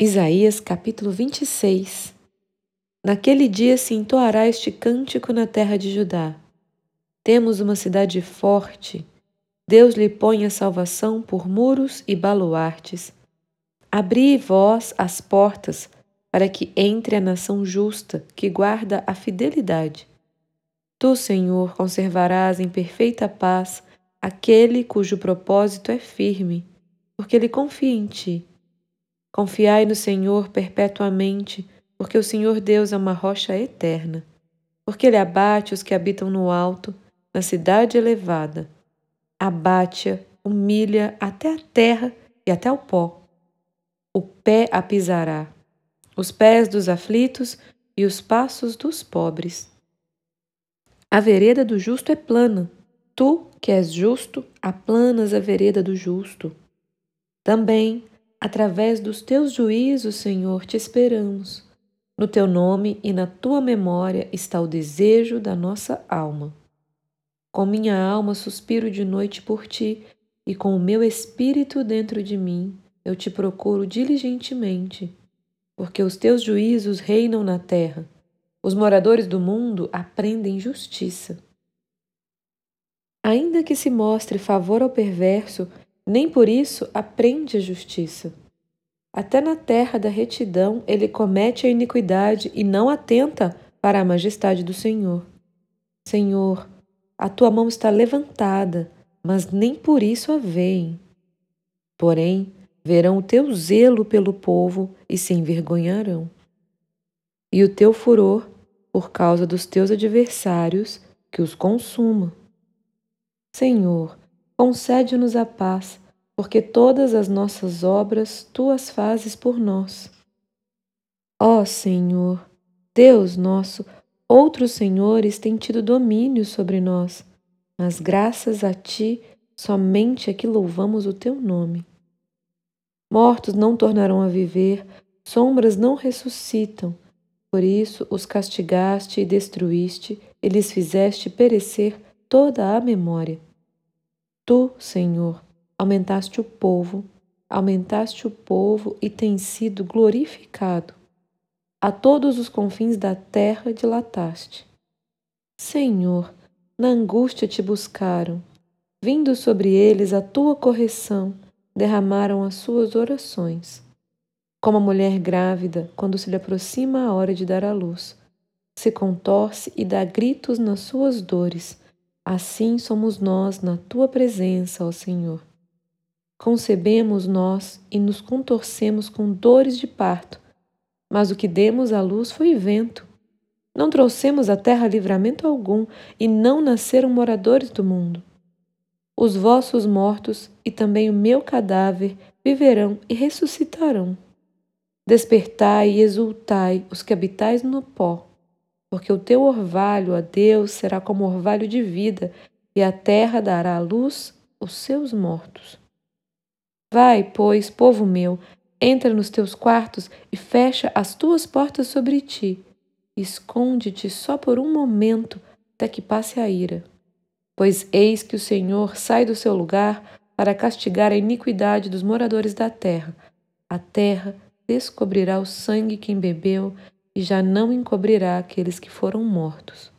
Isaías capítulo 26 Naquele dia se entoará este cântico na terra de Judá. Temos uma cidade forte. Deus lhe põe a salvação por muros e baluartes. Abri vós as portas para que entre a nação justa que guarda a fidelidade. Tu, Senhor, conservarás em perfeita paz aquele cujo propósito é firme, porque ele confia em ti. Confiai no Senhor perpetuamente, porque o Senhor Deus é uma rocha eterna. Porque ele abate os que habitam no alto, na cidade elevada. Abate-a, humilha até a terra e até o pó. O pé a pisará, os pés dos aflitos e os passos dos pobres. A vereda do justo é plana. Tu, que és justo, aplanas a vereda do justo. Também Através dos teus juízos, Senhor, te esperamos. No teu nome e na tua memória está o desejo da nossa alma. Com minha alma suspiro de noite por ti, e com o meu espírito dentro de mim eu te procuro diligentemente, porque os teus juízos reinam na terra, os moradores do mundo aprendem justiça. Ainda que se mostre favor ao perverso, nem por isso aprende a justiça. Até na terra da retidão ele comete a iniquidade e não atenta para a majestade do Senhor. Senhor, a tua mão está levantada, mas nem por isso a veem. Porém, verão o teu zelo pelo povo e se envergonharão. E o teu furor por causa dos teus adversários que os consuma. Senhor, Concede-nos a paz, porque todas as nossas obras tu as fazes por nós. Ó Senhor, Deus nosso, outros senhores têm tido domínio sobre nós, mas graças a ti somente é que louvamos o teu nome. Mortos não tornarão a viver, sombras não ressuscitam. Por isso os castigaste e destruíste, e lhes fizeste perecer toda a memória. Tu, Senhor, aumentaste o povo, aumentaste o povo e tem sido glorificado. A todos os confins da terra dilataste. Senhor, na angústia te buscaram, vindo sobre eles a tua correção, derramaram as suas orações. Como a mulher grávida, quando se lhe aproxima a hora de dar à luz, se contorce e dá gritos nas suas dores, Assim somos nós na tua presença, ó Senhor. Concebemos nós e nos contorcemos com dores de parto, mas o que demos à luz foi vento. Não trouxemos à terra livramento algum e não nasceram moradores do mundo. Os vossos mortos e também o meu cadáver viverão e ressuscitarão. Despertai e exultai os que habitais no pó porque o teu orvalho, a Deus, será como orvalho de vida, e a terra dará à luz os seus mortos. Vai, pois, povo meu, entra nos teus quartos e fecha as tuas portas sobre ti. Esconde-te só por um momento até que passe a ira. Pois eis que o Senhor sai do seu lugar para castigar a iniquidade dos moradores da terra. A terra descobrirá o sangue que embebeu e já não encobrirá aqueles que foram mortos.